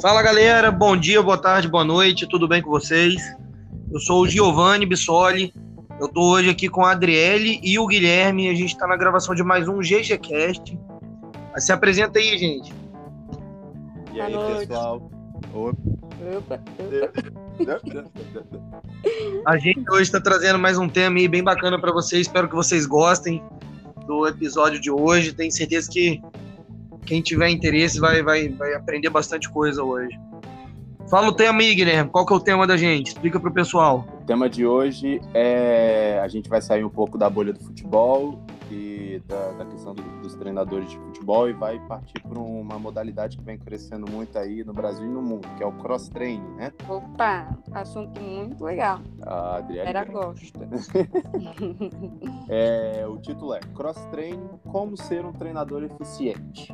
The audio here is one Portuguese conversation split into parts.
Fala galera, bom dia, boa tarde, boa noite, tudo bem com vocês? Eu sou o Giovanni Bissoli, eu tô hoje aqui com a Adriele e o Guilherme, a gente tá na gravação de mais um GGCast. Se apresenta aí, gente. E aí, pessoal? Opa, A gente hoje está trazendo mais um tema aí bem bacana para vocês, espero que vocês gostem do episódio de hoje, tenho certeza que quem tiver interesse vai, vai, vai aprender bastante coisa hoje. Fala o tema aí, Guilherme. Qual que é o tema da gente? Explica pro pessoal. O tema de hoje é a gente vai sair um pouco da bolha do futebol e da, da questão do, dos treinadores de futebol e vai partir para uma modalidade que vem crescendo muito aí no Brasil e no mundo, que é o cross training, né? Opa, assunto muito legal. A Adriana Era gosta. é, o título é Cross Training: Como ser um treinador eficiente.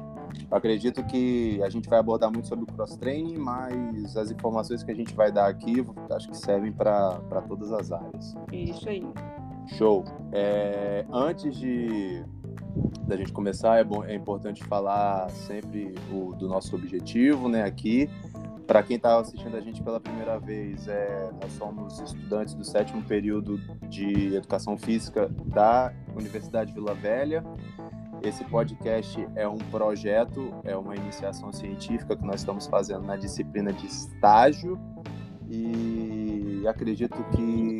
Eu acredito que a gente vai abordar muito sobre o cross-training, mas as informações que a gente vai dar aqui acho que servem para todas as áreas. Isso aí. Show. É, antes de da gente começar, é, bom, é importante falar sempre o, do nosso objetivo né, aqui. Para quem está assistindo a gente pela primeira vez, é, nós somos estudantes do sétimo período de Educação Física da Universidade Vila Velha. Esse podcast é um projeto, é uma iniciação científica que nós estamos fazendo na disciplina de estágio e acredito que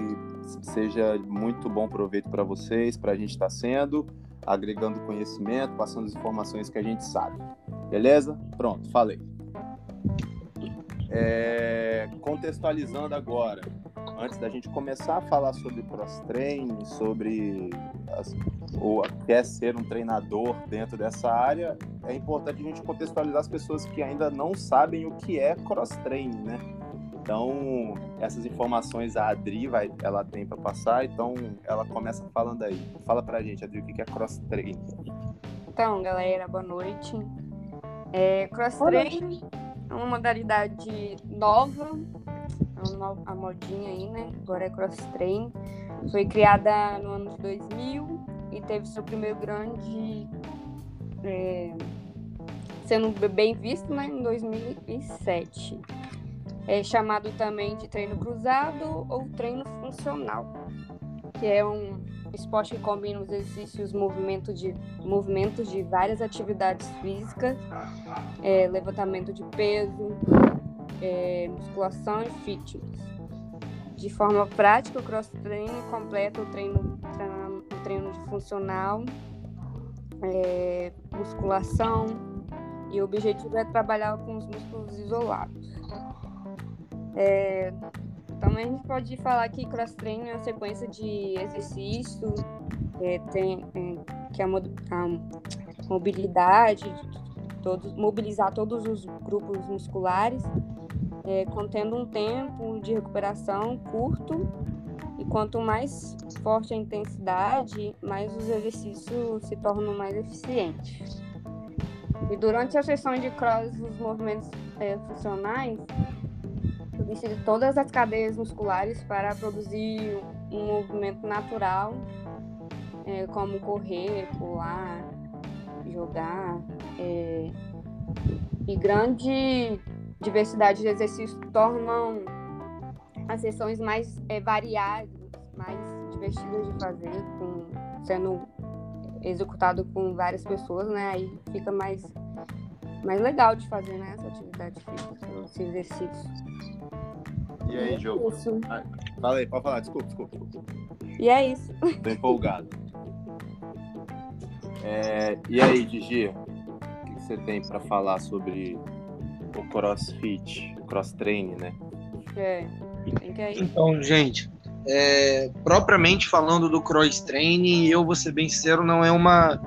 seja muito bom proveito para vocês, para a gente estar tá sendo, agregando conhecimento, passando as informações que a gente sabe. Beleza? Pronto, falei. É, contextualizando agora, antes da gente começar a falar sobre cross-training, sobre as, ou quer ser um treinador dentro dessa área, é importante a gente contextualizar as pessoas que ainda não sabem o que é cross-training, né? Então, essas informações a Adri vai, ela tem para passar, então ela começa falando aí. Fala pra gente, Adri, o que é cross-training? Então, galera, boa noite. É, cross-training é uma modalidade nova, a modinha aí, né? Agora é cross-training. Foi criada no ano de 2000 e teve seu primeiro grande. É, sendo bem visto né, em 2007. É chamado também de treino cruzado ou treino funcional, que é um esporte que combina os exercícios movimento de, movimentos de várias atividades físicas, é, levantamento de peso, é, musculação e fitness. De forma prática, o cross-training completa o treino, treino de funcional, é, musculação, e o objetivo é trabalhar com os músculos isolados. É, também a gente pode falar que cross-training é uma sequência de exercícios, é, tem, é, que é a, a mobilidade, todos, mobilizar todos os grupos musculares é, contendo um tempo de recuperação curto e quanto mais forte a intensidade, mais os exercícios se tornam mais eficientes. E durante as sessões de cross, os movimentos é, funcionais substituem todas as cadeias musculares para produzir um movimento natural, é, como correr, pular, jogar. É, e grande diversidade de exercícios tornam as sessões mais é, variadas, mais divertidas de fazer, com, sendo executado com várias pessoas, né? Aí fica mais, mais legal de fazer, né? Essa atividade física, esse exercício. E aí, Diogo? Ah, fala aí, pode falar, desculpa, desculpa. desculpa. E é isso. Tô empolgado. É, e aí, Gigi, o que você tem para falar sobre o crossfit, cross-training, né? É, Então, gente, é, propriamente falando do cross-training, eu vou ser bem sincero, não é uma,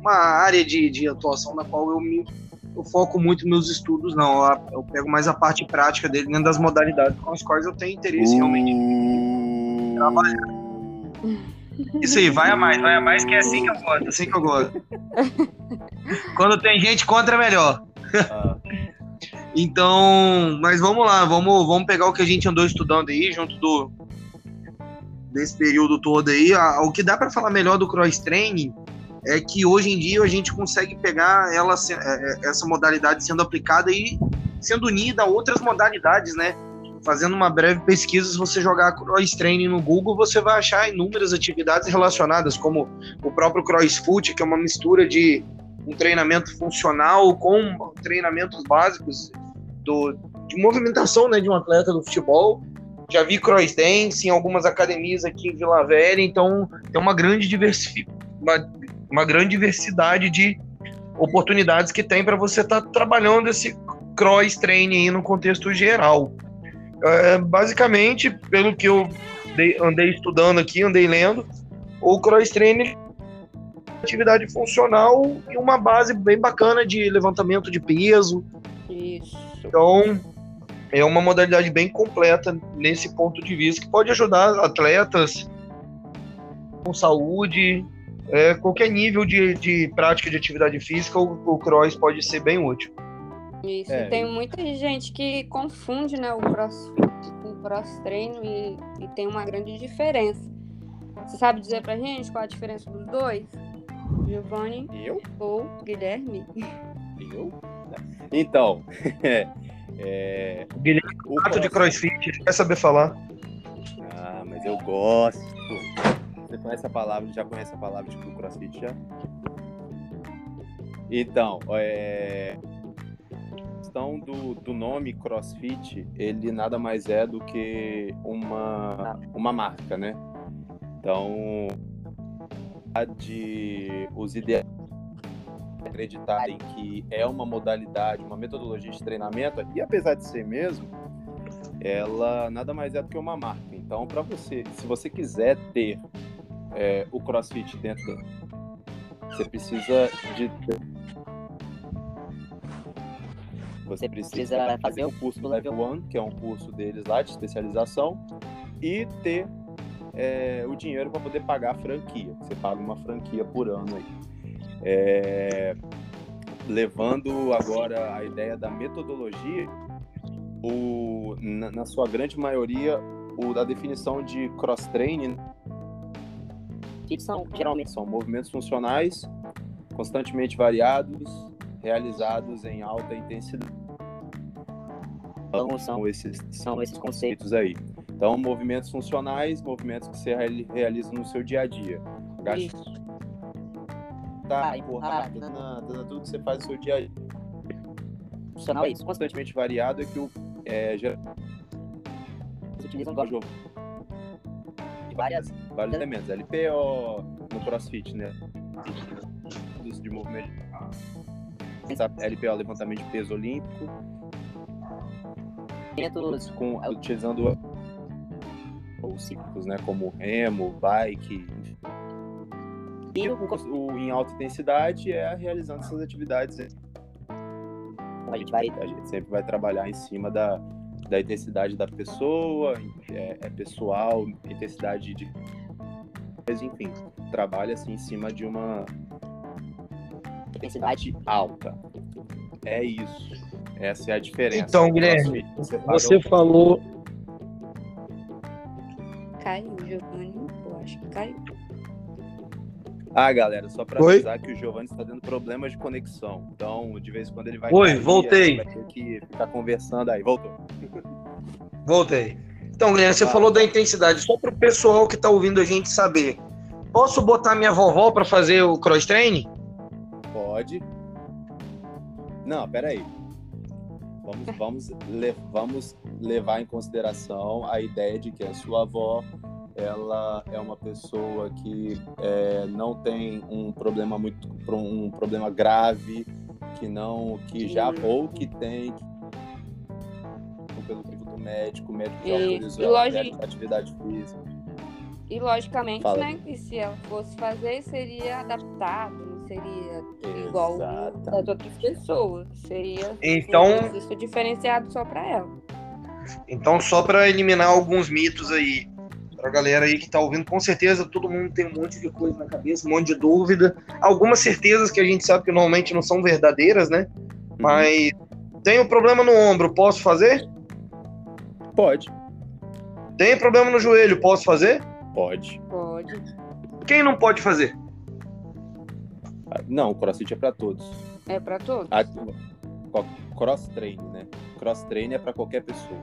uma área de, de atuação na qual eu me eu foco muito meus estudos, não. Eu, eu pego mais a parte prática dele dentro das modalidades com as quais eu tenho interesse uh... realmente trabalhar. Isso aí, vai a mais, vai a mais, que é assim que eu gosto, assim que eu gosto. Quando tem gente contra, é melhor. Ah. Então, mas vamos lá, vamos, vamos pegar o que a gente andou estudando aí, junto do desse período todo aí. o que dá para falar melhor do cross training é que hoje em dia a gente consegue pegar ela é, é, essa modalidade sendo aplicada aí sendo unida a outras modalidades, né? Fazendo uma breve pesquisa, se você jogar cross training no Google, você vai achar inúmeras atividades relacionadas, como o próprio crossfoot, que é uma mistura de um treinamento funcional com treinamentos básicos do, de movimentação né, de um atleta do futebol. Já vi cross dance em algumas academias aqui em Vila Velha, então tem uma grande, diversi uma, uma grande diversidade de oportunidades que tem para você estar tá trabalhando esse cross training no contexto geral. É, basicamente, pelo que eu dei, andei estudando aqui, andei lendo, o cross training atividade funcional e uma base bem bacana de levantamento de peso. Isso. Então, é uma modalidade bem completa nesse ponto de vista que pode ajudar atletas com saúde, é, qualquer nível de, de prática de atividade física, o, o cross pode ser bem útil. Isso, é. tem muita gente que confunde né, o crossfit com o cross treino e, e tem uma grande diferença. Você sabe dizer pra gente qual a diferença dos dois? Giovanni eu? ou Guilherme? Eu? Então, é, Guilherme, o ato de crossfit, quer saber falar? Ah, mas eu gosto. Você conhece a palavra, já conhece a palavra de crossfit já? Então, é, questão do, do nome CrossFit, ele nada mais é do que uma, uma marca, né? Então, de os ideais acreditarem que é uma modalidade, uma metodologia de treinamento, e apesar de ser mesmo, ela nada mais é do que uma marca. Então, para você, se você quiser ter é, o CrossFit dentro, você precisa de você precisa fazer o curso do Level 1, que é um curso deles lá de especialização, e ter é, o dinheiro para poder pagar a franquia. Você paga uma franquia por ano aí. É, levando agora a ideia da metodologia, o, na, na sua grande maioria, o da definição de cross-training que são geralmente são movimentos funcionais constantemente variados realizados em alta intensidade. Então, são esses, são esses conceitos aí. Então, movimentos funcionais, movimentos que você realiza no seu dia a dia. Isso. Tá, empurrar, tudo que você faz no seu dia a dia. Funcional é isso. Constantemente variado é que o é, Você utiliza um jogo várias, vários elementos. LPO, no CrossFit, né? De movimento LPO, levantamento de peso olímpico. Com, utilizando os ciclos, né, como remo, bike. E o, o, em alta intensidade é realizando essas atividades. A gente, vai, a gente sempre vai trabalhar em cima da, da intensidade da pessoa, é, é pessoal, intensidade de. Mas, enfim, trabalha assim em cima de uma intensidade alta. É isso. Essa é a diferença. Então, Guilherme, você, você falou. Caiu, Giovanni. Eu acho que caiu. Ah, galera, só para avisar que o Giovanni está tendo problemas de conexão. Então, de vez em quando ele vai. Oi, cair, voltei. Vai ter que ficar conversando aí. Voltou. Voltei. Então, Guilherme, você ah. falou da intensidade. Só para o pessoal que está ouvindo a gente saber. Posso botar minha vovó para fazer o cross training? Pode. Não, peraí. Vamos, vamos, le, vamos levar em consideração a ideia de que a sua avó ela é uma pessoa que é, não tem um problema muito um problema grave que não que já ou que tem pelo crivo do médico, o médico já autorizou a atividade física. E logicamente, Fala. né, que se ela fosse fazer, seria adaptado, seria igual das outras pessoas. Seria então, um diferenciado só para ela. Então, só para eliminar alguns mitos aí, pra galera aí que tá ouvindo, com certeza todo mundo tem um monte de coisa na cabeça, um monte de dúvida. Algumas certezas que a gente sabe que normalmente não são verdadeiras, né? Uhum. Mas tenho problema no ombro, posso fazer? Pode. Tem problema no joelho, posso fazer? Pode. Pode. Quem não pode fazer? Não, o crossfit é para todos. É para todos? A, cross training, né? cross-train é para qualquer pessoa.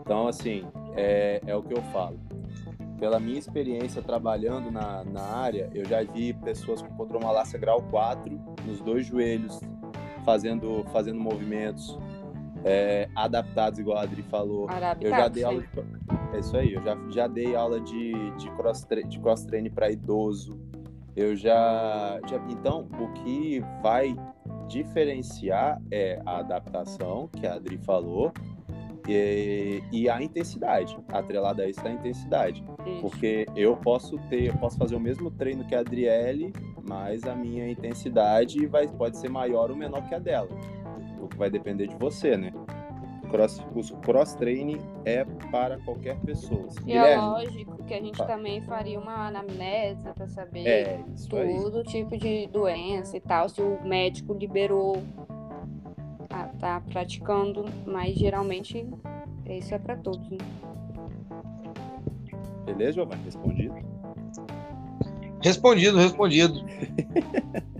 Então, assim, é, é o que eu falo. Pela minha experiência trabalhando na, na área, eu já vi pessoas com condromalácia grau 4 nos dois joelhos, fazendo, fazendo movimentos é, adaptados, igual a Adri falou. Adaptado, eu já dei aula de, é isso aí, eu já, já dei aula de, de cross de cross training para idoso. Eu já, já então o que vai diferenciar é a adaptação que a Adri falou e, e a intensidade, atrelada a isso da intensidade, Isso. porque eu posso ter, eu posso fazer o mesmo treino que a Adriele, mas a minha intensidade vai, pode ser maior ou menor que a dela. O que vai depender de você, né? Cross, o cross training é para qualquer pessoa. E é lógico que a gente também faria uma anamnese para saber é isso aí. todo tipo de doença e tal, se o médico liberou a tá praticando, mas geralmente isso é para todos, né? Beleza, Giovanni? Respondido? Respondido, respondido.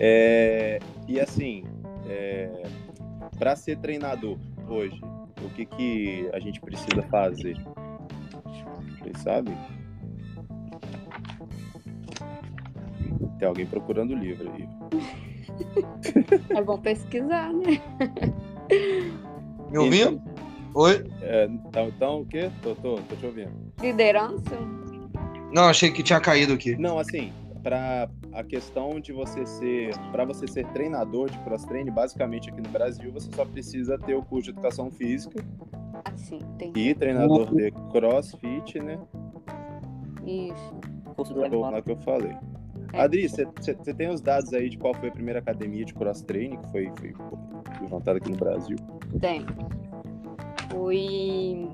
É, e assim, é, para ser treinador hoje, o que, que a gente precisa fazer? Vocês sabem? Tem alguém procurando o livro aí. É bom pesquisar, né? Me ouvindo? Oi? É, então, então, o quê? Tô, tô, tô te ouvindo. Liderança? Não, achei que tinha caído aqui. Não, assim, para a questão de você ser, para você ser treinador de cross training, basicamente aqui no Brasil, você só precisa ter o curso de educação física Assim, tem e treinador de crossfit, né? isso. Curso do que eu falei. É. Adri, você tem os dados aí de qual foi a primeira academia de cross training que foi, foi levantada aqui no Brasil? Tem. Foi.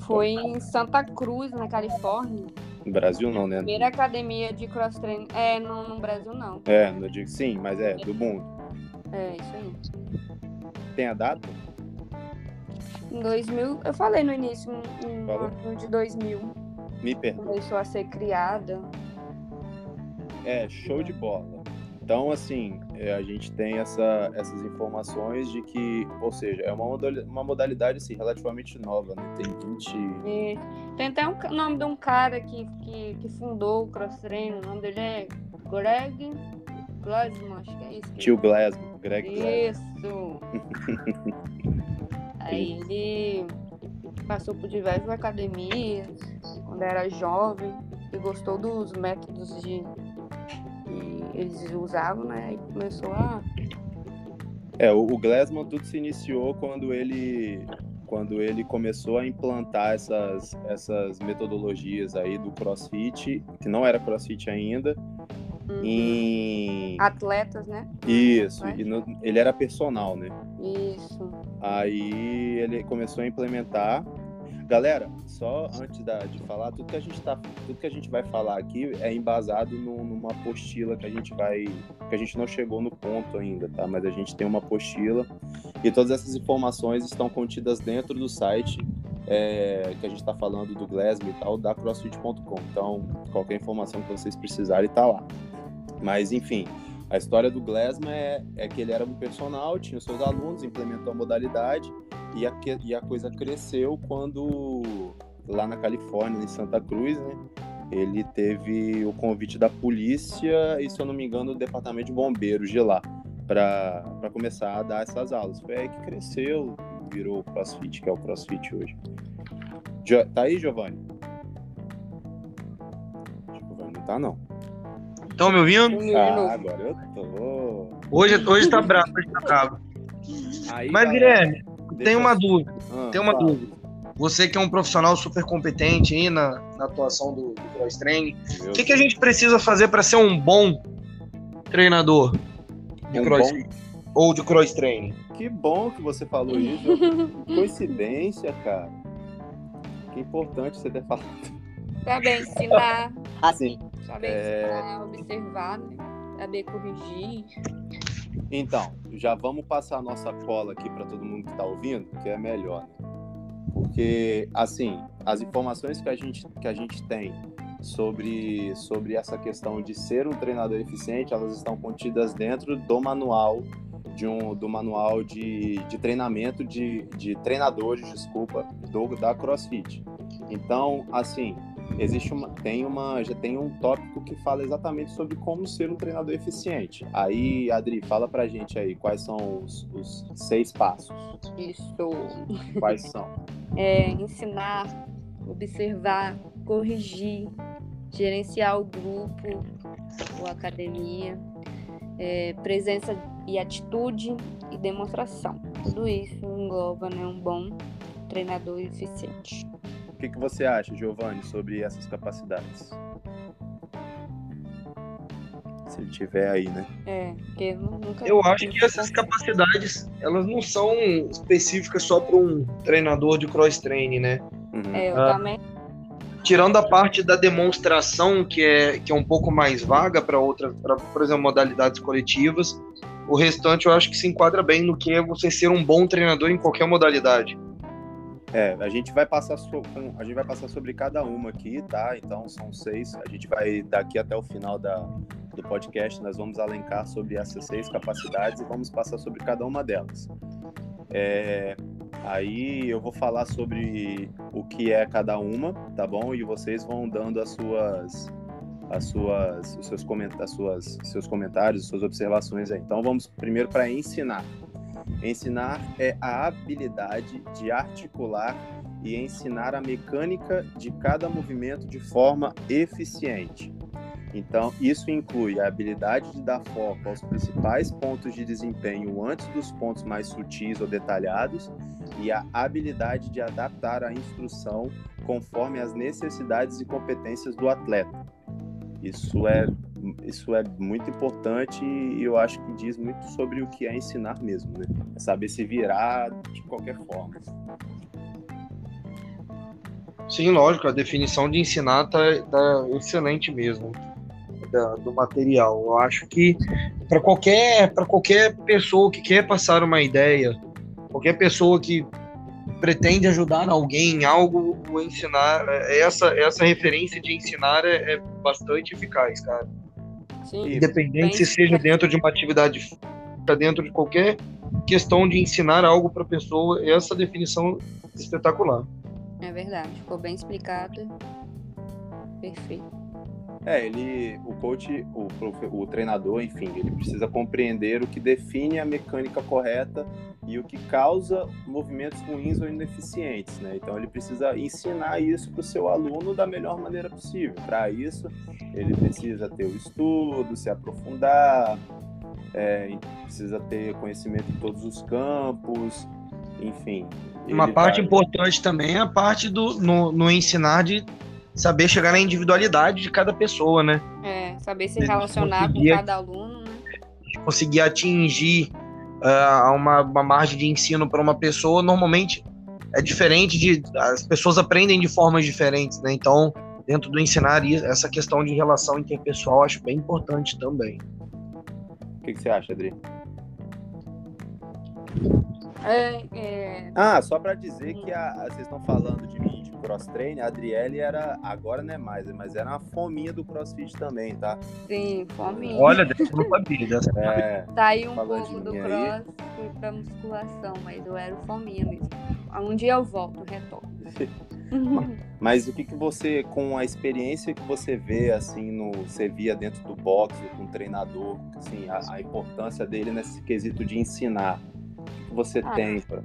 Foi em Santa Cruz, na Califórnia. No Brasil não, né? Primeira academia de cross training. É, no, no Brasil não. É, não digo sim, mas é do mundo. É, isso aí. Tem a data? Em 2000, eu falei no início, em Falou? ano de 2000, Me começou a ser criada. É, show de bola. Então, assim, é, a gente tem essa, essas informações de que, ou seja, é uma modalidade, uma modalidade assim, relativamente nova, né? Tem 20. E tem até um ca- nome de um cara que, que, que fundou o cross training, o nome dele é Greg Glassman, acho que é isso. que Tio Glasgow, Greg. Isso! Aí ele passou por diversas academias quando era jovem e gostou dos métodos de que eles usavam, né? Aí começou a. É, o, o Glassman tudo se iniciou quando ele quando ele começou a implantar essas, essas metodologias aí do CrossFit, que não era CrossFit ainda, Uhum. em Atletas, né? isso, e no- ele era personal, né? Isso. Aí ele começou a implementar. Galera, só antes da- de falar, tudo que a gente tá, tudo que a gente vai falar aqui é embasado no- numa apostila que a gente vai, que a gente não chegou no ponto ainda, tá? Mas a gente tem uma apostila e todas essas informações estão contidas dentro do site é, que a gente está falando do Glasgow e tal, da CrossFit.com. Então, qualquer informação que vocês precisarem tá lá. Mas enfim, a história do Glassman é, é que ele era um personal, tinha seus alunos, implementou a modalidade e a, e a coisa cresceu quando, lá na Califórnia, em Santa Cruz, né? Ele teve o convite da polícia e, se eu não me engano, do departamento de bombeiros de lá para começar a dar essas aulas. Foi aí que cresceu, virou o CrossFit, que é o CrossFit hoje. Jo- tá aí, Giovanni? Giovanni não tá, não. Estão me ouvindo? Ah, agora eu tô. Hoje, hoje tá bravo, hoje tá bravo. Aí, Mas, galera, Guilherme, tem eu- uma dúvida. Ah, Tem uma fala. dúvida. Você que é um profissional super competente aí na, na atuação do, do cross training, o que, que a gente precisa fazer para ser um bom treinador de Um crossfit ou de cross training? Que bom que você falou isso. Coincidência, cara. Que importante você ter falado. Saber ensinar, Assim, saber É. ensinar, observar, né? Saber corrigir. Então, já vamos passar a nossa cola aqui para todo mundo que está ouvindo, que é melhor. né? Porque, assim, as informações que a gente, que a gente tem sobre, sobre essa questão de ser um treinador eficiente, elas estão contidas dentro do manual de um, do manual de, de treinamento de, de treinadores, desculpa, do, da CrossFit. Então, assim, existe uma, tem uma, já tem um tópico que fala exatamente sobre como ser um treinador eficiente. Aí, Adri, fala pra gente aí quais são os, os seis passos. Isso. Quais são? É, ensinar, observar, corrigir, gerenciar o grupo ou academia, é, presença e atitude e demonstração. Tudo isso engloba né, um bom treinador eficiente que, que você acha, Giovanni, sobre essas capacidades? Se ele tiver aí, né? É, porque nunca. Eu acho que essas capacidades, elas não são específicas só para um treinador de cross-training, né? Uhum. É, eu ah, também. Tirando a parte da demonstração, que é, que é um pouco mais vaga para outras, pra, por exemplo, modalidades coletivas, o restante eu acho que se enquadra bem no que é você ser um bom treinador em qualquer modalidade. É, a gente vai passar so, a gente vai passar sobre cada uma aqui, tá? Então são seis. A gente vai daqui até o final da, do podcast, nós vamos alencar sobre essas seis capacidades e vamos passar sobre cada uma delas. É, aí eu vou falar sobre o que é cada uma, tá bom? E vocês vão dando as suas as suas os seus comentários, suas seus comentários, suas observações aí. Então vamos primeiro para ensinar. Ensinar é a habilidade de articular e ensinar a mecânica de cada movimento de forma eficiente. Então, isso inclui a habilidade de dar foco aos principais pontos de desempenho antes dos pontos mais sutis ou detalhados e a habilidade de adaptar a instrução conforme as necessidades e competências do atleta. Isso é isso é muito importante e eu acho que diz muito sobre o que é ensinar mesmo, né? É saber se virar de qualquer forma. Sim, lógico, a definição de ensinar tá, tá excelente mesmo da, do material. Eu acho que para qualquer para qualquer pessoa que quer passar uma ideia, qualquer pessoa que pretende ajudar alguém em algo, ensinar essa essa referência de ensinar é, é bastante eficaz, cara. Sim, Independente se seja dentro de uma atividade dentro de qualquer questão de ensinar algo para a pessoa, essa definição é espetacular. É verdade, ficou bem explicado. Perfeito. É, ele, o coach, o, o treinador, enfim, ele precisa compreender o que define a mecânica correta e o que causa movimentos ruins ou ineficientes, né? Então ele precisa ensinar isso para o seu aluno da melhor maneira possível. Para isso, ele precisa ter o estudo, se aprofundar, é, precisa ter conhecimento em todos os campos, enfim. Uma parte vai... importante também é a parte do no, no ensinar de saber chegar na individualidade de cada pessoa, né? É, saber se relacionar com cada aluno, né? Conseguir atingir uh, uma, uma margem de ensino para uma pessoa, normalmente é diferente de. As pessoas aprendem de formas diferentes, né? Então, dentro do ensinar, essa questão de relação interpessoal acho bem importante também. O que, que você acha, Adri? É, é... Ah, só para dizer que a, a, vocês estão falando de mim cross train, a Adriele era, agora não é mais, mas era uma fominha do crossfit também, tá? Sim, fominha. Olha, deixa eu sabia. É, Saí um pouco do cross, fui pra musculação, mas eu era fominha mesmo. Um dia eu volto, retorno. Mas o que, que você, com a experiência que você vê, assim, no, você via dentro do boxe com o treinador, assim, a, a importância dele nesse quesito de ensinar, que você ah, tem pra...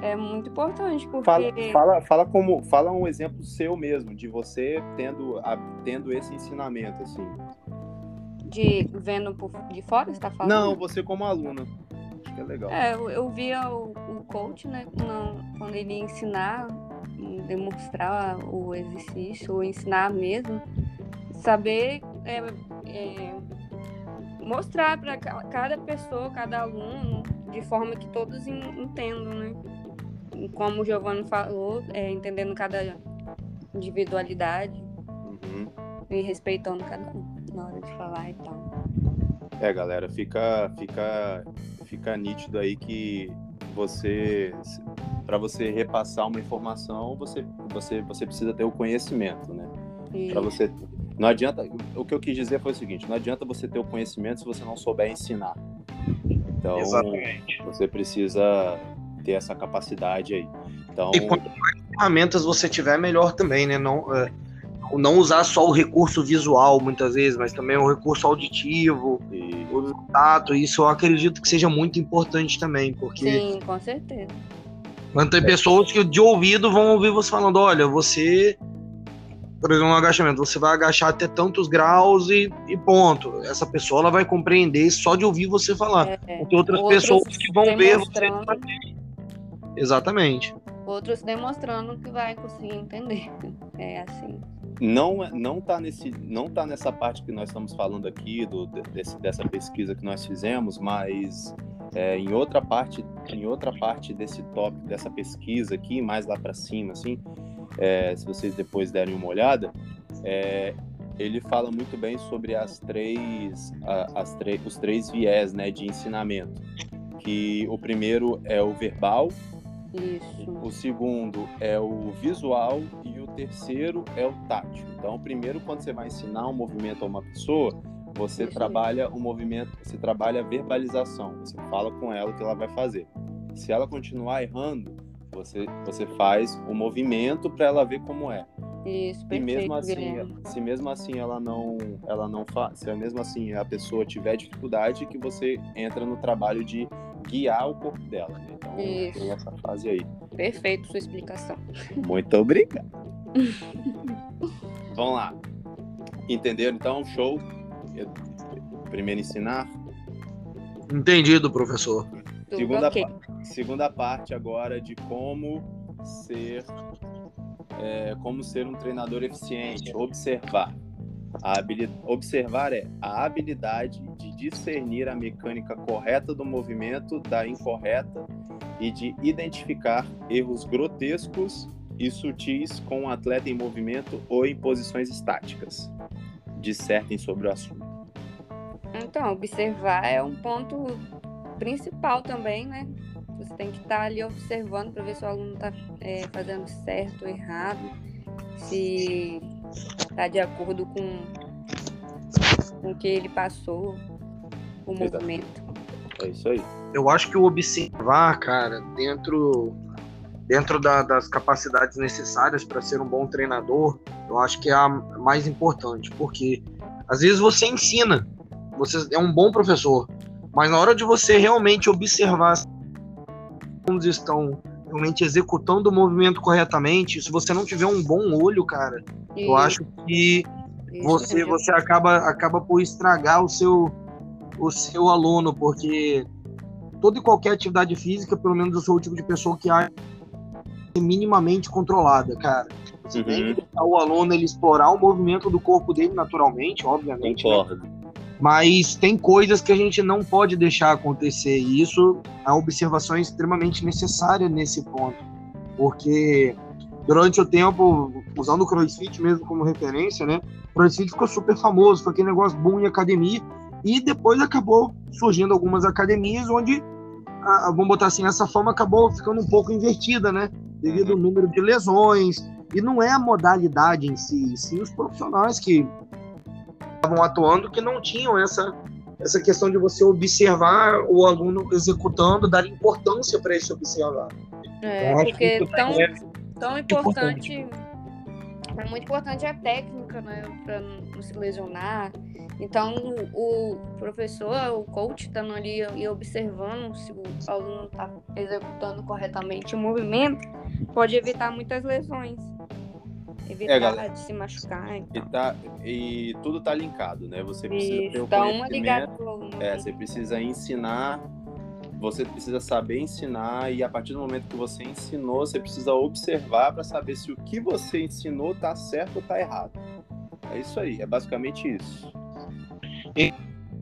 É muito importante, porque... Fala, fala, fala, como, fala um exemplo seu mesmo, de você tendo, a, tendo esse ensinamento, assim. De vendo por, de fora, você tá falando? Não, você como aluna. Acho que é legal. É, eu, eu via o, o coach, né, não, quando ele ia ensinar, demonstrar o exercício, ou ensinar mesmo, saber é, é, mostrar para cada pessoa, cada aluno, de forma que todos entendam, né? Como o Giovanni falou, é, entendendo cada individualidade uhum. e respeitando cada um na hora de falar e tal. É, galera, fica, fica, fica nítido aí que você, para você repassar uma informação, você, você, você precisa ter o conhecimento, né? Para você, não adianta. O que eu quis dizer foi o seguinte: não adianta você ter o conhecimento se você não souber ensinar. Então, Exatamente. você precisa ter essa capacidade aí. Então, E quanto mais ferramentas você tiver, melhor também, né? Não, é, não usar só o recurso visual, muitas vezes, mas também o recurso auditivo, e- o tato. Isso eu acredito que seja muito importante também, porque Sim, com certeza. Mas tem pessoas que de ouvido vão ouvir você falando, olha, você, por exemplo, um agachamento, você vai agachar até tantos graus e, e ponto. Essa pessoa ela vai compreender só de ouvir você falar. É, Porque outras pessoas que vão ver você. Exatamente. outros demonstrando que vai conseguir entender. É assim. não é- não tá nesse não tá nessa parte que nós estamos falando aqui do desse- dessa pesquisa que nós fizemos mas é, em outra parte em outra parte desse tópico dessa pesquisa aqui mais lá para cima assim é, se vocês depois derem uma olhada é, ele fala muito bem sobre as três a- as três os três viés né de ensinamento que o primeiro é o verbal Isso. o segundo é o visual e o terceiro é o tátil. Então, primeiro, quando você vai ensinar um movimento a uma pessoa, você Isso trabalha o movimento, você trabalha a verbalização. Você fala com ela o que ela vai fazer. Se ela continuar errando, você, você faz o movimento para ela ver como é. Isso, E perfeito, mesmo assim, se mesmo assim ela não, ela não faz, se mesmo assim a pessoa tiver dificuldade, que você entra no trabalho de guiar o corpo dela. né? Então Isso. tem essa fase aí. Perfeito sua explicação. Muito obrigado. Vamos lá. Entenderam então? Show. Primeiro ensinar. Entendido, professor. Tudo Segunda, ok. pa- segunda parte agora de como ser é, como ser um treinador eficiente. Observar. A habili- Observar é a habilidade de discernir a mecânica correta do movimento da incorreta e de identificar erros grotescos e sutis com o atleta em movimento ou em posições estáticas. Dissertem sobre o assunto. Então, observar é um ponto principal também, né? Você tem que estar ali observando para ver se o aluno está fazendo certo ou errado, se está de acordo com, com o que ele passou, o Exato. movimento. É isso aí. Eu acho que o observar, cara, dentro, dentro da- das capacidades necessárias para ser um bom treinador, eu acho que é a mais importante, porque às vezes você ensina, você é um bom professor, mas na hora de você realmente observar alunos estão realmente executando o movimento corretamente, se você não tiver um bom olho, cara, eu acho que Isso você você acaba acaba por estragar o seu o seu aluno porque toda e qualquer atividade física pelo menos eu sou o tipo de pessoa que acha que é minimamente controlada cara você Uhum. tem que deixar o aluno ele explorar o movimento do corpo dele naturalmente obviamente né? Mas tem coisas que a gente não pode deixar acontecer. E isso a observação é extremamente necessária nesse ponto. Porque durante o tempo usando o CrossFit mesmo como referência né o CrossFit ficou super famoso foi aquele negócio bom em academia. E depois acabou surgindo algumas academias onde vamos botar assim essa fama acabou ficando um pouco invertida né devido ao número de lesões. E não é a modalidade em si, sim os profissionais que estavam atuando que não tinham essa essa questão de você observar o aluno executando, dar importância para esse observar. É, acho porque que isso tão, é tão importante, é muito importante a técnica, né, para não se lesionar. Então, o professor, o coach, estando ali e observando se o aluno está executando corretamente o movimento, pode evitar muitas lesões. Evitar galera. de se machucar. E, Então. tá, e tudo tá linkado, né? Você precisa ter Isso, o dá uma ligada. É, você precisa ensinar, você precisa saber ensinar e a partir do momento que você ensinou, você precisa observar para saber se o que você ensinou tá certo ou tá errado. É isso aí, é basicamente isso.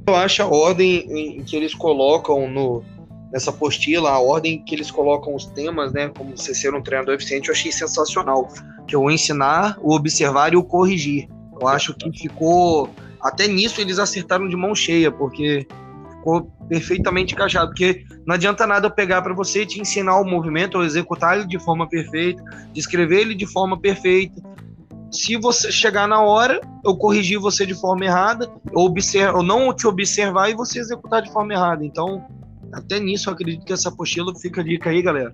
eu acho a ordem em que eles colocam no, nessa apostila, a ordem que eles colocam os temas, né, como você ser um treinador eficiente, eu achei sensacional. Que é o ensinar, o observar e o corrigir. Eu acho que ficou. Até nisso eles acertaram de mão cheia, porque ficou perfeitamente encaixado. Porque não adianta nada eu pegar para você te ensinar o movimento ou executar ele de forma perfeita, descrever ele de forma perfeita. Se você chegar na hora, eu corrigir você de forma errada, eu, observo, eu não te observar e você executar de forma errada. Então, até nisso eu acredito que essa apostila fica a dica aí, galera.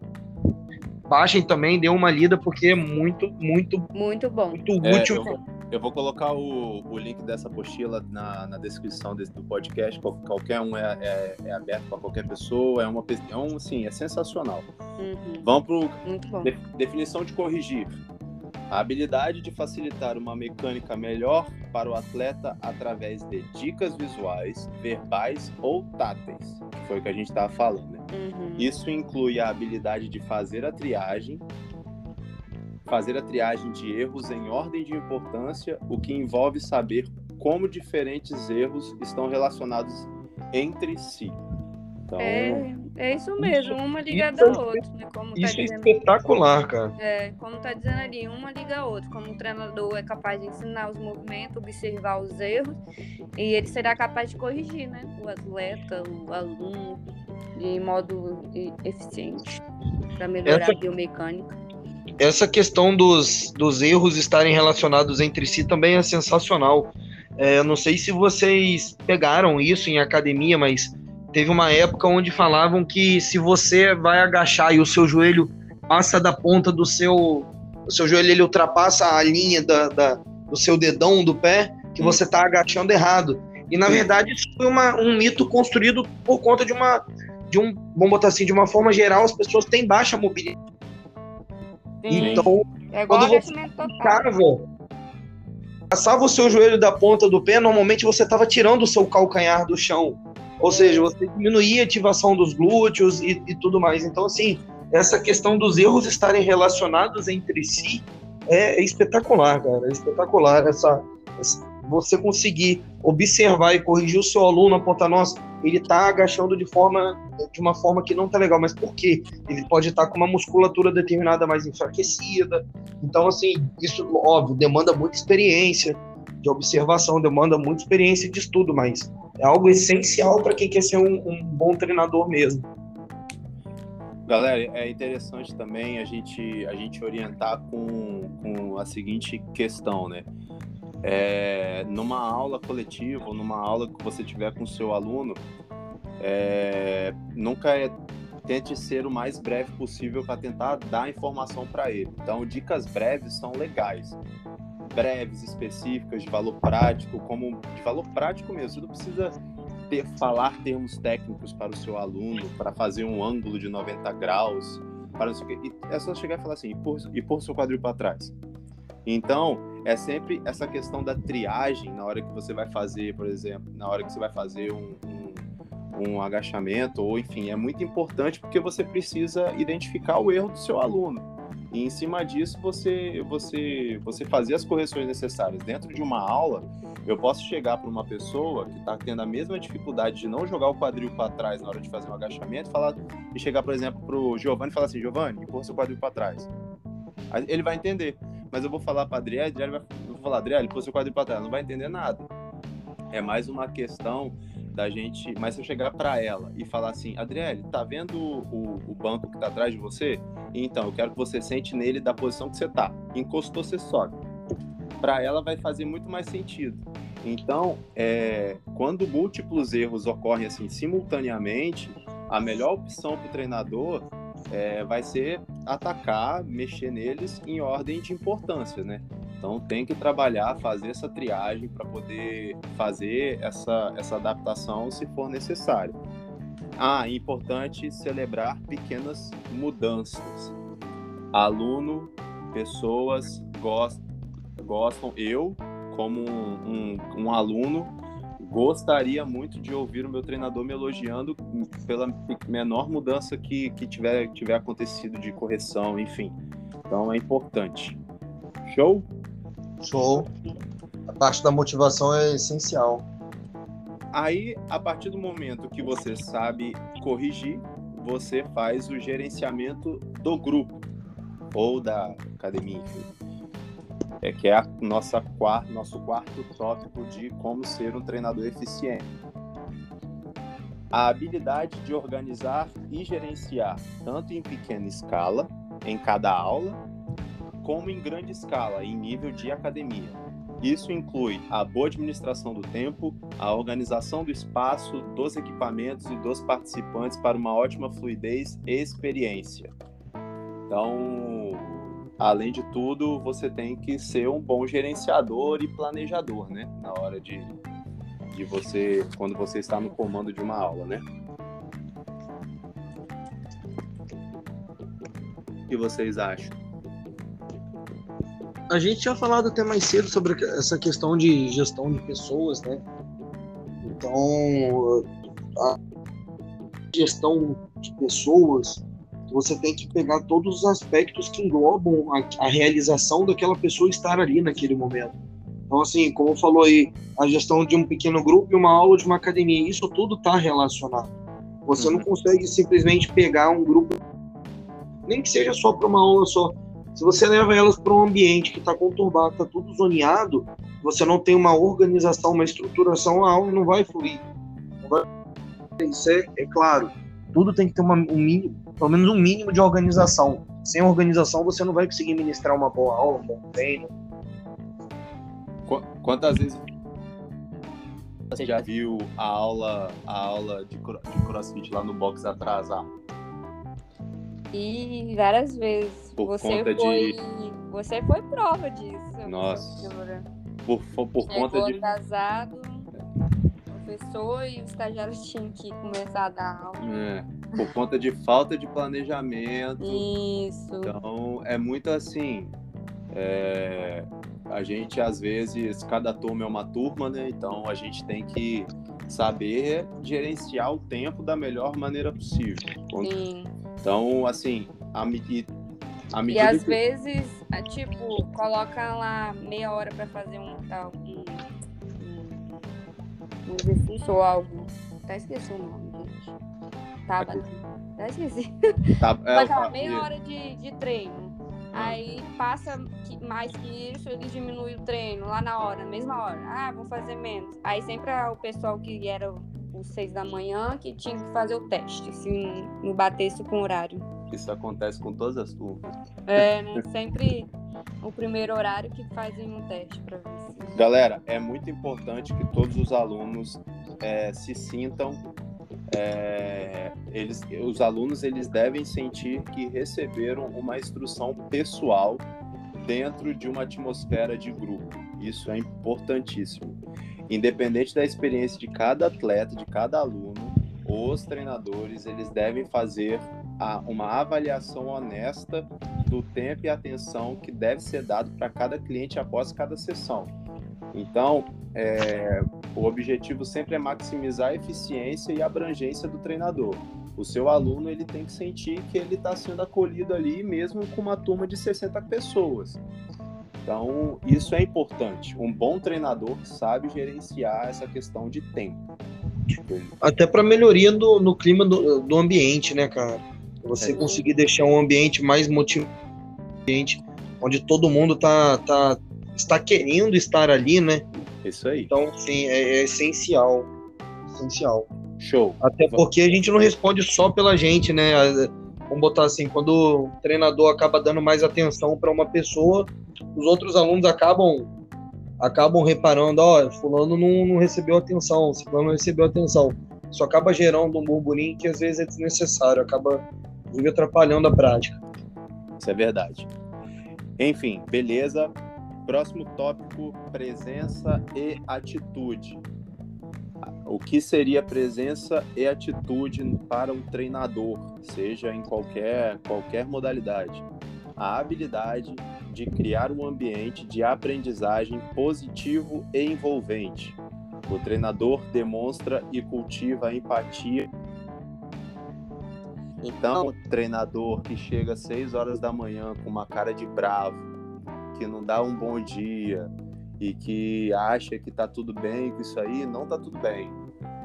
Baixem também, dê uma lida, porque é muito, muito, Muito bom. muito É, útil. eu, vou, eu vou colocar o, o link dessa apostila na, na descrição desse, do podcast. Qual- Qualquer um é, é, é aberto para qualquer pessoa. É uma é um, assim, é sensacional. Uhum. Vamos para. De- definição de corrigir. A habilidade de facilitar uma mecânica melhor para o atleta através de dicas visuais, verbais ou táteis, foi o que a gente estava falando. Né? Uhum. Isso inclui a habilidade de fazer a triagem, fazer a triagem de erros em ordem de importância, o que envolve saber como diferentes erros estão relacionados entre si. Então, É, é isso mesmo, uma ligada isso é- à outra, né? Como tá Isso é dizendo, espetacular, cara. é, como tá dizendo ali, uma liga a outra. Como o treinador é capaz de ensinar os movimentos, observar os erros, e ele será capaz de corrigir, né? O atleta, o aluno, de modo eficiente, para melhorar Essa- a biomecânica. Essa questão dos, dos erros estarem relacionados entre si também é sensacional. É, eu não sei se vocês pegaram isso em academia, mas teve uma época onde falavam que se você vai agachar e o seu joelho passa da ponta do seu. O seu joelho ele ultrapassa a linha da, da- do seu dedão do pé, que Hum. você está agachando errado. E na verdade isso foi uma- um mito construído por conta de uma. De um, vamos botar assim, de uma forma geral, as pessoas têm baixa mobilidade. Sim, Então, é quando você. Cara, passava o seu joelho da ponta do pé, normalmente você estava tirando o seu calcanhar do chão. Ou É. seja, você diminuía a ativação dos glúteos e, e tudo mais. Então, assim, essa questão dos erros estarem relacionados entre si é, é espetacular, cara. É espetacular essa, essa- você conseguir observar e corrigir o seu aluno, apontar, nossa, ele tá agachando de forma de uma forma que não tá legal, mas por quê? Ele pode estar com uma musculatura determinada mais enfraquecida. Então, assim, isso, óbvio, demanda muita experiência de observação, demanda muita experiência de estudo, mas é algo essencial para quem quer ser um, um bom treinador mesmo. Galera, é interessante também a gente, a gente orientar com, com a seguinte questão, né? É, numa aula coletiva, ou numa aula que você tiver com o seu aluno, é, nunca é, tente ser o mais breve possível para tentar dar informação para ele. Então, dicas breves são legais. Breves, específicas, de valor prático, como de valor prático mesmo. Você não precisa ter, falar termos técnicos para o seu aluno, para fazer um ângulo de 90 graus, para não sei o quê. E é só chegar e falar assim, e pôr, e pôr seu quadril para trás. Então, é sempre essa questão da triagem na hora que você vai fazer, por exemplo, na hora que você vai fazer um, um, um agachamento, ou enfim, é muito importante porque você precisa identificar o erro do seu aluno. E em cima disso, você, você, você fazer as correções necessárias. Dentro de uma aula, eu posso chegar para uma pessoa que está tendo a mesma dificuldade de não jogar o quadril para trás na hora de fazer um agachamento falar, e chegar, por exemplo, para o Giovanni e falar assim: Giovanni, empurra seu quadril para trás. Ele vai entender. Mas eu vou falar para a Adriele, Adriele vai, eu vou falar, Adriele, empurra seu quadril para trás. Não vai entender nada. É mais uma questão da gente. Mas se eu chegar para ela e falar assim: Adriele, tá vendo o, o banco que está atrás de você? Então, eu quero que você sente nele da posição que você tá. Encostou, você sobe. Para ela vai fazer muito mais sentido. Então, é, quando múltiplos erros ocorrem assim simultaneamente, a melhor opção para o treinador é, vai ser atacar, mexer neles em ordem de importância, né? Então tem que trabalhar, fazer essa triagem para poder fazer essa, essa adaptação se for necessário. Ah, importante celebrar pequenas mudanças. Aluno, pessoas gostam, gostam eu, como um, um, um aluno, gostaria muito de ouvir o meu treinador me elogiando pela menor mudança que, que tiver, tiver acontecido de correção, enfim. Então é importante. Show? Show. A parte da motivação é essencial. Aí, a partir do momento que você sabe corrigir, você faz o gerenciamento do grupo ou da academia, enfim. É que é a nossa quarto, nosso quarto tópico de como ser um treinador eficiente. A habilidade de organizar e gerenciar, tanto em pequena escala, em cada aula, como em grande escala, em nível de academia. Isso inclui a boa administração do tempo, a organização do espaço, dos equipamentos e dos participantes para uma ótima fluidez e experiência. Então, além de tudo, você tem que ser um bom gerenciador e planejador, né? Na hora de, de você, quando você está no comando de uma aula, né? O que vocês acham? A gente tinha falado até mais cedo sobre essa questão de gestão de pessoas, né? Então, a gestão de pessoas, você tem que pegar todos os aspectos que englobam a, a realização daquela pessoa estar ali naquele momento. Então, assim, como falou aí, a gestão de um pequeno grupo e uma aula de uma academia, isso tudo está relacionado. Você não uhum. consegue simplesmente pegar um grupo, nem que seja só para uma aula só. Se você leva elas para um ambiente que está conturbado, está tudo zoneado, você não tem uma organização, uma estruturação, a aula não vai fluir. Não vai... Isso é, é claro. Tudo tem que ter uma, um mínimo, pelo menos um mínimo de organização. Sem organização, você não vai conseguir ministrar uma boa aula, um bom treino, Quantas vezes você já viu a aula, a aula de, de crossfit lá no box atrasar? E várias vezes. Por você conta foi, de... Você foi prova disso. Nossa. Por, por conta de. atrasado, o professor e o estagiário tinham que começar a dar aula. É, por conta de falta de planejamento. Isso. Então, é muito assim. É, a gente às vezes cada turma é uma turma, né? Então a gente tem que saber gerenciar o tempo da melhor maneira possível. Sim. Então, assim, a, a medida e às que... vezes, é, tipo, coloca lá meia hora para fazer um tal um, um, exercício ou algo. Até esqueci o nome. Tava. Até esqueci. Tá, é, meia hora de, de treino. Aí passa mais que isso, ele diminui o treino lá na hora, mesma hora. Ah, vou fazer menos. Aí sempre é o pessoal que era os seis da manhã que tinha que fazer o teste, se não batesse com o horário. Isso acontece com todas as turmas. É, né? Sempre o primeiro horário que fazem um teste para ver se... Galera, é muito importante que todos os alunos é, se sintam é, eles, os alunos eles devem sentir que receberam uma instrução pessoal dentro de uma atmosfera de grupo. Isso é importantíssimo. Independente da experiência de cada atleta, de cada aluno, os treinadores eles devem fazer a, uma avaliação honesta do tempo e atenção que deve ser dado para cada cliente após cada sessão. Então, é, o objetivo sempre é maximizar a eficiência e a abrangência do treinador. O seu aluno ele tem que sentir que ele está sendo acolhido ali, mesmo com uma turma de 60 pessoas. Então, isso é importante. Um bom treinador sabe gerenciar essa questão de tempo. Até para melhoria do, no clima do, do, ambiente, né, cara? Você é. conseguir deixar um ambiente mais motivado, onde todo mundo tá, tá, está querendo estar ali, né? Isso aí. Então, sim, é, é essencial. Essencial. Show. Até porque a gente não responde só pela gente, né? Vamos botar assim, quando o treinador acaba dando mais atenção para uma pessoa, os outros alunos acabam acabam reparando, ó, oh, fulano não, não recebeu atenção, fulano não recebeu atenção. Isso acaba gerando um burburinho que às vezes é desnecessário, acaba atrapalhando a prática. Isso é verdade. Enfim, beleza. Próximo tópico: presença e atitude. O que seria presença e atitude para um treinador, seja em qualquer, qualquer modalidade? A habilidade de criar um ambiente de aprendizagem positivo e envolvente. O treinador demonstra e cultiva a empatia. Então, o treinador que chega às 6 horas da manhã com uma cara de bravo, que não dá um bom dia e que acha que tá tudo bem com isso aí, não tá tudo bem.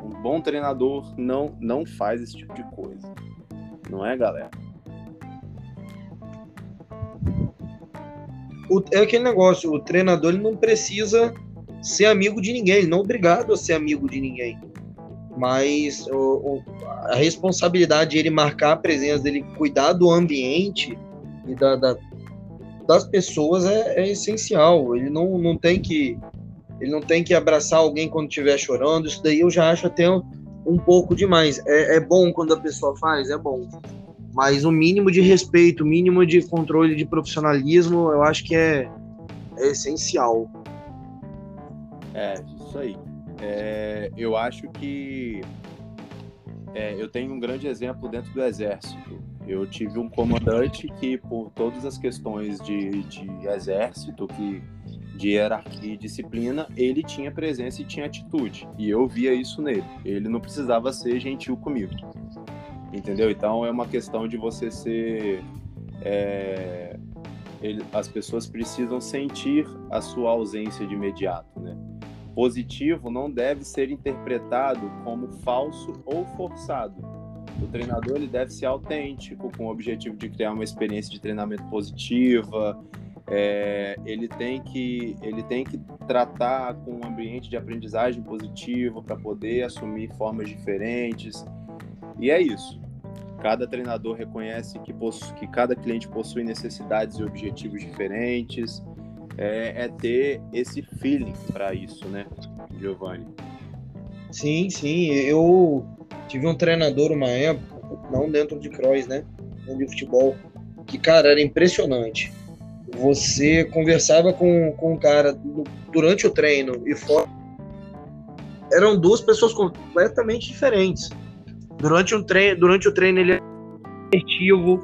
Um bom treinador não, não faz esse tipo de coisa. Não é, galera? O, é aquele negócio, o treinador ele não precisa ser amigo de ninguém, ele não é obrigado a ser amigo de ninguém. Mas o, o, a responsabilidade de ele marcar a presença dele, cuidar do ambiente e da, da das pessoas é, é, essencial. Ele não, não tem que ele não tem que abraçar alguém quando estiver chorando. Isso daí eu já acho até um, um pouco demais. É, é, bom quando a pessoa faz, é bom. Mas o mínimo de respeito, o mínimo de controle de profissionalismo, eu acho que é, é essencial. É, isso aí. É, eu acho que é, eu tenho um grande exemplo dentro do Exército. Eu tive um comandante que, por todas as questões de, de exército, que de hierarquia e disciplina, ele tinha presença e tinha atitude. E eu via isso nele. Ele não precisava ser gentil comigo. Entendeu? Então é uma questão de você ser. É, ele, as pessoas precisam sentir a sua ausência de imediato, né? Positivo não deve ser interpretado como falso ou forçado. O treinador ele deve ser autêntico, com o objetivo de criar uma experiência de treinamento positiva, é, ele tem que ele tem que tratar com um ambiente de aprendizagem positivo para poder assumir formas diferentes. E é isso. Cada treinador reconhece que, que cada cliente possui necessidades e objetivos diferentes. É, é ter esse feeling para isso né Giovanni? Sim sim. Eu tive um treinador uma época não dentro de cross né de futebol que cara era impressionante você conversava com, com o cara durante o treino e fora. Eram duas pessoas completamente diferentes. Durante, um treino, durante o treino ele era assertivo,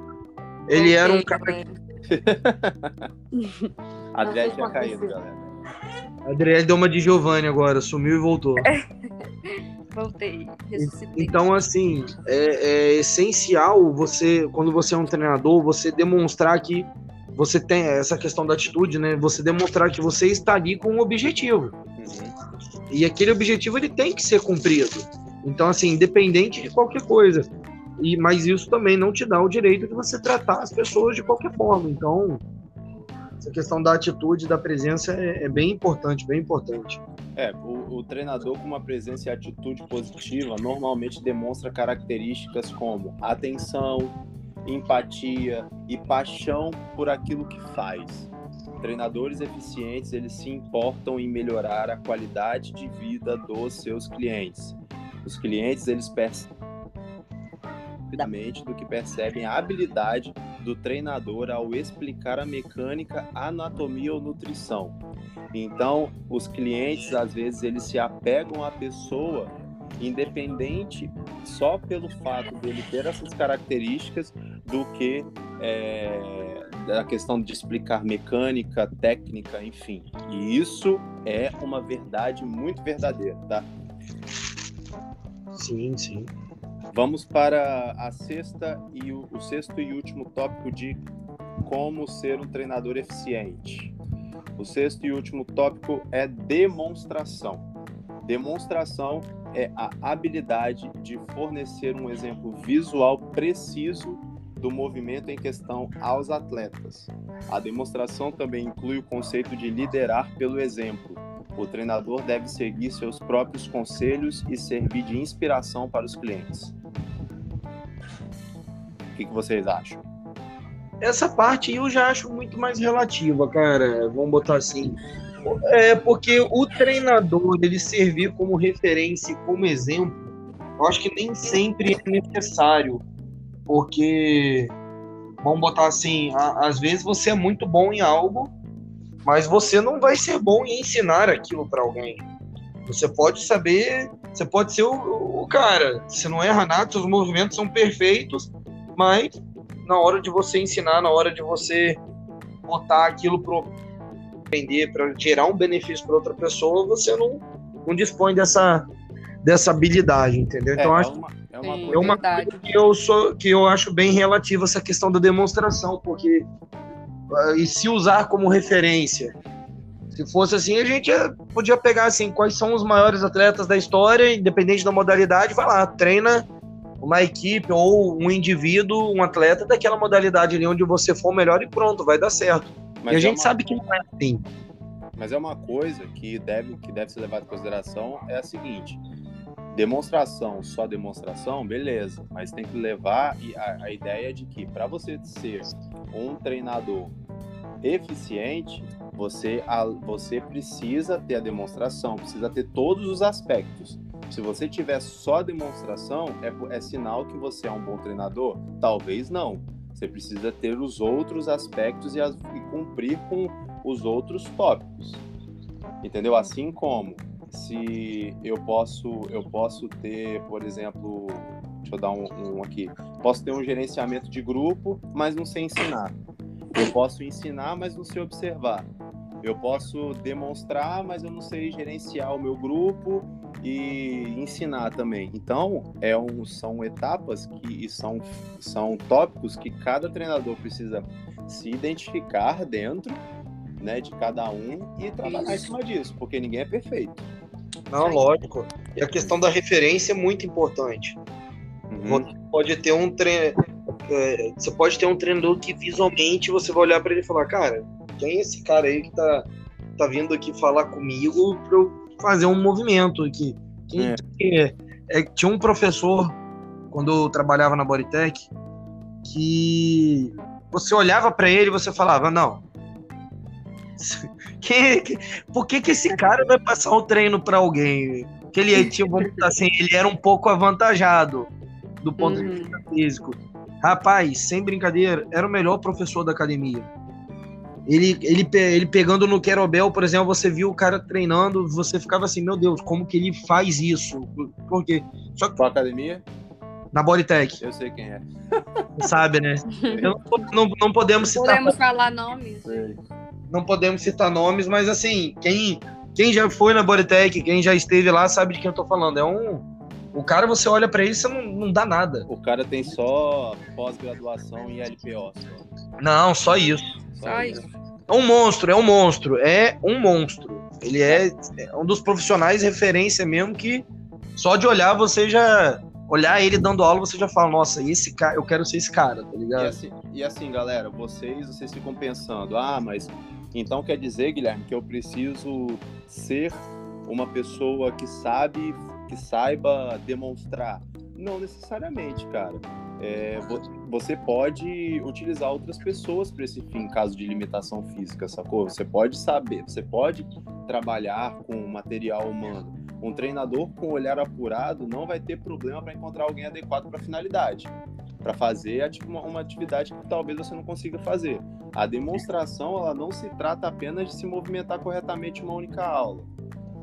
ele era um cara. Adriele tinha caído, galera. Adriele deu uma de Giovanni agora, sumiu e voltou. Voltei, ressuscitei. Então, assim, é, é essencial você, quando você é um treinador, você demonstrar que você tem essa questão da atitude, né? Você demonstrar que você está ali com um objetivo. Uhum. E aquele objetivo ele tem que ser cumprido. Então, assim, independente de qualquer coisa. E, mas isso também não te dá o direito de você tratar as pessoas de qualquer forma. Então, essa questão da atitude, da presença é, é bem importante, bem importante. É, o, o, treinador com uma presença e atitude positiva normalmente demonstra características como atenção, empatia e paixão por aquilo que faz. Treinadores eficientes, eles se importam em melhorar a qualidade de vida dos seus clientes. Os clientes, eles percebem do que percebem a habilidade do treinador ao explicar a mecânica, anatomia ou nutrição. Então, os clientes, às vezes, eles se apegam à pessoa independente só pelo fato dele ter essas características do que é, da questão de explicar mecânica, técnica, enfim. E isso é uma verdade muito verdadeira, tá? Sim, sim. Vamos para a sexta e o, o sexto e último tópico de como ser um treinador eficiente. O sexto e último tópico é demonstração. Demonstração é a habilidade de fornecer um exemplo visual preciso do movimento em questão aos atletas. A demonstração também inclui o conceito de liderar pelo exemplo. O treinador deve seguir seus próprios conselhos e servir de inspiração para os clientes. O que, que vocês acham? Essa parte eu já acho muito mais relativa, cara. Vamos botar assim. É porque o treinador ele servir como referência, como exemplo, eu acho que nem sempre é necessário, porque vamos botar assim, às vezes você é muito bom em algo, mas você não vai ser bom em ensinar aquilo para alguém. Você pode saber, você pode ser o, o cara, você não erra nada, seus movimentos são perfeitos, mas na hora de você ensinar, na hora de você botar aquilo pro vender, para gerar um benefício para outra pessoa, você não, não dispõe dessa, dessa habilidade, entendeu? Então, é, acho, é uma, é uma, coisa que eu, sou, que eu acho bem relativa essa questão da demonstração, porque uh, e se usar como referência, se fosse assim, a gente podia pegar assim, quais são os maiores atletas da história, independente da modalidade, vai lá, treina uma equipe ou um indivíduo, um atleta daquela modalidade ali onde você for melhor e pronto, vai dar certo. Mas e a é gente uma... sabe que não é assim. Mas é uma coisa que deve, que deve ser levada em consideração é a seguinte: demonstração, só demonstração, beleza, mas tem que levar a, a ideia de que para você ser um treinador eficiente, você, a, você precisa ter a demonstração, precisa ter todos os aspectos. Se você tiver só demonstração, é, é sinal que você é um bom treinador? Talvez não. Você precisa ter os outros aspectos e, as, e cumprir com os outros tópicos. Entendeu? Assim como se eu posso eu posso ter, por exemplo, deixa eu dar um, um aqui, posso ter um gerenciamento de grupo, mas não sei ensinar. Eu posso ensinar, mas não sei observar. Eu posso demonstrar, mas eu não sei gerenciar o meu grupo e ensinar também. Então, é um, são etapas que são, são tópicos que cada treinador precisa se identificar dentro né, de cada um e trabalhar Isso. em cima disso, porque ninguém é perfeito. Não, lógico. E a questão da referência é muito importante. Uhum. Você pode ter um treino. É, você pode ter um treinador que visualmente você vai olhar para ele e falar, cara, quem é esse cara aí que tá, tá vindo aqui falar comigo para eu fazer um movimento aqui? Quem, é. É, é, tinha um professor, quando eu trabalhava na Bodytech, que você olhava para ele e você falava, não, que, por que, que esse cara vai passar o treino para alguém? Que ele tinha, vamos assim, ele era um pouco avantajado do ponto uhum. de vista físico. Rapaz, sem brincadeira, era o melhor professor da academia. Ele, ele, ele pegando no Querobel, por exemplo, você viu o cara treinando, você ficava assim, meu Deus, como que ele faz isso? Por quê? Só que... Qual academia? Na Bodytech. Eu sei quem é. Sabe, né? não, não, não podemos citar. Podemos falar nomes. Sei não podemos citar nomes, mas assim, quem, quem já foi na Bodytech, quem já esteve lá, sabe de quem eu tô falando. É um. O cara, você olha para ele, você não, não dá nada. O cara tem só pós-graduação em LPO. Só. Não, só isso. É um monstro, é um monstro, é um monstro. Ele é, é um dos profissionais referência mesmo que só de olhar você já olhar ele dando aula, você já fala, nossa, esse cara, eu quero ser esse cara, tá ligado? E assim, e assim, galera, vocês, vocês ficam pensando, ah, mas então quer dizer, Guilherme, que eu preciso ser uma pessoa que sabe, que saiba demonstrar. Não necessariamente, cara. É, você pode utilizar outras pessoas para esse fim, caso de limitação física, sacou? Você pode saber, você pode trabalhar com material humano. Um treinador com olhar apurado não vai ter problema para encontrar alguém adequado para a finalidade para fazer uma atividade que talvez você não consiga fazer. A demonstração, ela não se trata apenas de se movimentar corretamente uma única aula,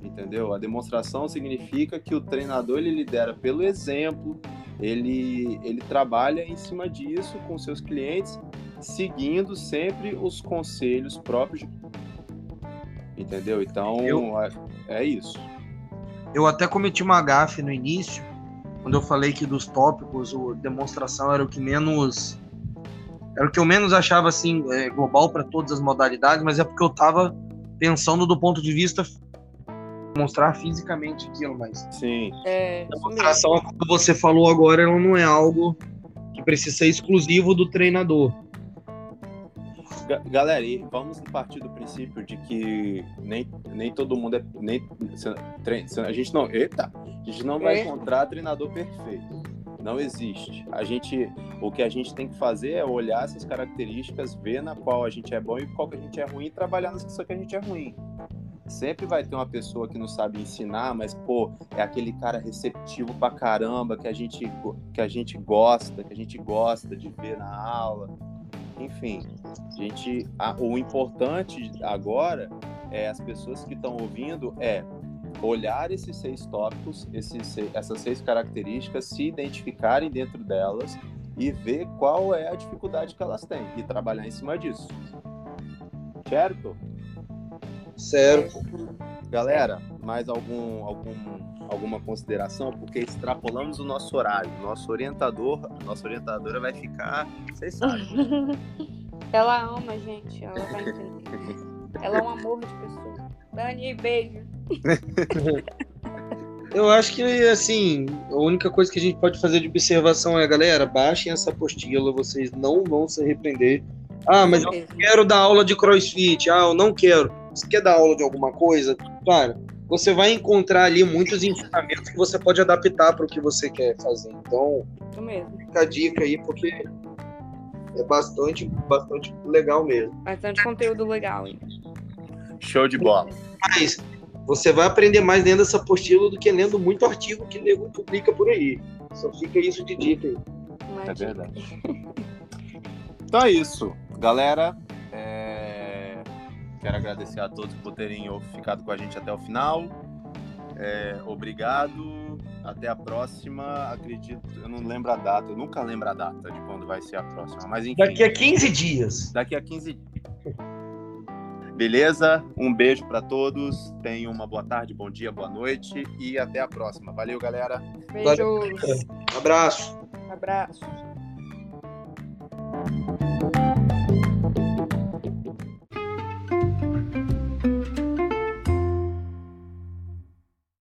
entendeu? A demonstração significa que o treinador ele lidera pelo exemplo, ele, ele trabalha em cima disso com seus clientes, seguindo sempre os conselhos próprios, entendeu? Então, eu, é, é isso. Eu até cometi uma gafe no início, quando eu falei que dos tópicos, a demonstração era o que menos era o que eu menos achava assim é, global para todas as modalidades, mas é porque eu estava pensando do ponto de vista mostrar fisicamente aquilo, mas sim. É, a demonstração, como você falou agora, ela não é algo que precisa ser exclusivo do treinador. Galera, e vamos partir do princípio de que nem, nem todo mundo é. Nem, a gente não. Eita! A gente não vai é. encontrar treinador perfeito. Não existe. A gente, o que a gente tem que fazer é olhar essas características, ver na qual a gente é bom e qual que a gente é ruim e trabalhar nas que a gente é ruim. Sempre vai ter uma pessoa que não sabe ensinar, mas pô, é aquele cara receptivo pra caramba que a gente que a gente gosta, que a gente gosta de ver na aula enfim, gente, a, o importante agora é as pessoas que estão ouvindo é olhar esses seis tópicos, esses, essas seis características, se identificarem dentro delas e ver qual é a dificuldade que elas têm e trabalhar em cima disso. Certo? Certo. Galera, mais algum, algum, alguma consideração? Porque extrapolamos o nosso horário. Nosso orientador, nossa orientadora vai ficar, vocês sabem. Ela ama, gente. Ela vai entender. Ela é um amor de pessoa. Dani, beijo. Eu acho que, assim, a única coisa que a gente pode fazer de observação é, galera, baixem essa apostila, vocês não vão se arrepender. Ah, mas eu quero dar aula de crossfit. Ah, eu não quero. Você quer dar aula de alguma coisa? Cara, você vai encontrar ali muitos ensinamentos que você pode adaptar para o que você quer fazer. Então, mesmo. fica a dica aí, porque é bastante, bastante legal mesmo. Bastante conteúdo legal, hein? Show de bola. Mas você vai aprender mais lendo essa apostila do que lendo muito artigo que nego publica por aí. Só fica isso de dica aí. É verdade. Então é isso, galera. é, Quero agradecer a todos por terem ficado com a gente até o final. É, Obrigado. Até a próxima. Acredito, eu não lembro a data, eu nunca lembro a data de quando vai ser a próxima. Mas enfim, Daqui a 15 dias. daqui a 15 dias. Beleza? Um beijo para todos. Tenham uma boa tarde, bom dia, boa noite e até a próxima. Valeu, galera. Beijos. Abraço. Abraços.